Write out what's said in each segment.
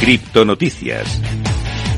Criptonoticias.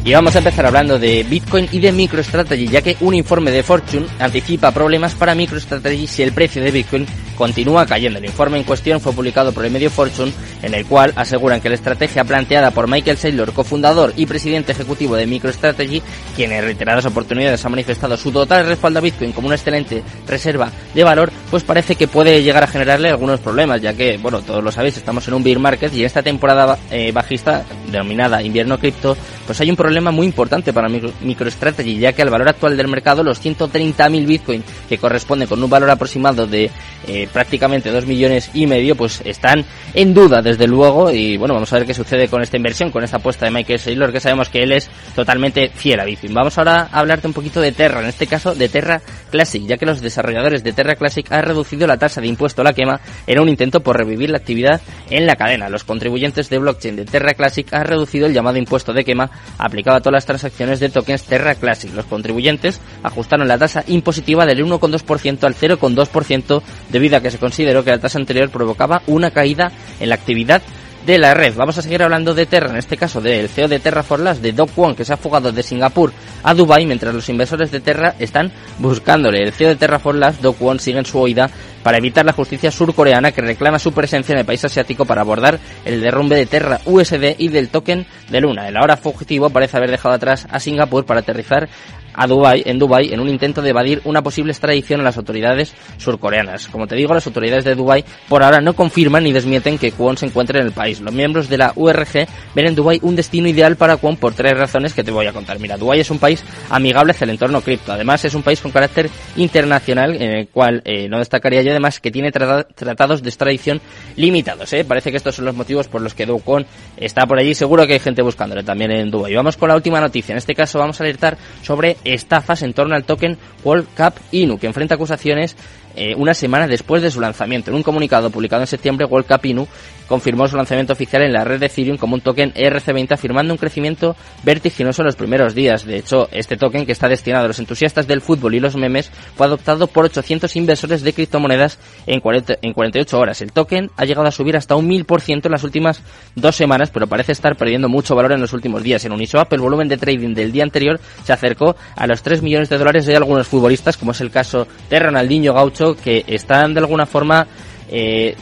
Y vamos a empezar hablando de Bitcoin y de MicroStrategy, ya que un informe de Fortune anticipa problemas para MicroStrategy si el precio de Bitcoin continúa cayendo. El informe en cuestión fue publicado por el medio Fortune, en el cual aseguran que la estrategia planteada por Michael Saylor, cofundador y presidente ejecutivo de MicroStrategy, quien en reiteradas oportunidades ha manifestado su total respaldo a Bitcoin como una excelente reserva de valor, pues parece que puede llegar a generarle algunos problemas, ya que, bueno, todos lo sabéis, estamos en un bear market y en esta temporada eh, bajista, denominada invierno cripto, pues hay un problema muy importante para MicroStrategy, ya que al valor actual del mercado, los 130.000 Bitcoin, que corresponde con un valor aproximado de eh, prácticamente 2 millones y medio, pues están en duda desde luego y bueno, vamos a ver qué sucede con esta inversión, con esta apuesta de Michael Saylor, que sabemos que él es totalmente fiel a Bitcoin. Vamos ahora a hablarte un poquito de Terra, en este caso de Terra Classic, ya que los desarrolladores de Terra Classic han reducido la tasa de impuesto a la quema en un intento por revivir la actividad en la cadena. Los contribuyentes de blockchain de Terra Classic han reducido el llamado impuesto de quema aplicado a todas las transacciones de tokens Terra Classic. Los contribuyentes ajustaron la tasa impositiva del 1,2% al 0,2% debido que se consideró que la tasa anterior provocaba una caída en la actividad de la red. Vamos a seguir hablando de Terra, en este caso del CEO de Terra for Last, de Doc Wong, que se ha fugado de Singapur a Dubai mientras los inversores de Terra están buscándole. El CEO de Terra for Last, Doc Wong, sigue en su oída para evitar la justicia surcoreana que reclama su presencia en el país asiático para abordar el derrumbe de Terra USD y del token de Luna. El ahora fugitivo parece haber dejado atrás a Singapur para aterrizar a Dubai, en Dubai en un intento de evadir una posible extradición a las autoridades surcoreanas. Como te digo, las autoridades de Dubai por ahora no confirman ni desmienten que Kwon se encuentre en el país. Los miembros de la URG ven en Dubai un destino ideal para Kwon por tres razones que te voy a contar. Mira, Dubai es un país amigable hacia el entorno cripto. Además, es un país con carácter internacional en el cual eh, no destacaría yo además que tiene tratados de extradición limitados. ¿eh? Parece que estos son los motivos por los que Do Kwon está por allí. Seguro que hay gente buscándole también en Dubai. Vamos con la última noticia. En este caso vamos a alertar sobre estafas en torno al token World Cup Inu, que enfrenta acusaciones eh, una semana después de su lanzamiento. En un comunicado publicado en septiembre, World Cup Inu confirmó su lanzamiento oficial en la red de Ethereum como un token ERC20 afirmando un crecimiento vertiginoso en los primeros días. De hecho, este token que está destinado a los entusiastas del fútbol y los memes fue adoptado por 800 inversores de criptomonedas en, 40, en 48 horas. El token ha llegado a subir hasta un 1000% en las últimas dos semanas, pero parece estar perdiendo mucho valor en los últimos días. En Uniswap, el volumen de trading del día anterior se acercó a los 3 millones de dólares de algunos futbolistas, como es el caso de Ronaldinho Gaucho, que están de alguna forma eh,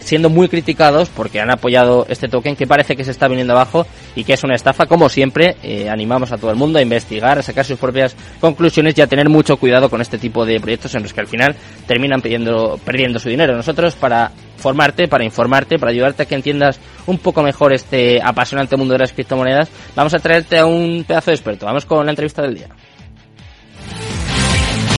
siendo muy criticados porque han apoyado este token que parece que se está viniendo abajo y que es una estafa. Como siempre, eh, animamos a todo el mundo a investigar, a sacar sus propias conclusiones y a tener mucho cuidado con este tipo de proyectos en los que al final terminan pidiendo, perdiendo su dinero. Nosotros, para formarte, para informarte, para ayudarte a que entiendas un poco mejor este apasionante mundo de las criptomonedas, vamos a traerte a un pedazo de experto. Vamos con la entrevista del día.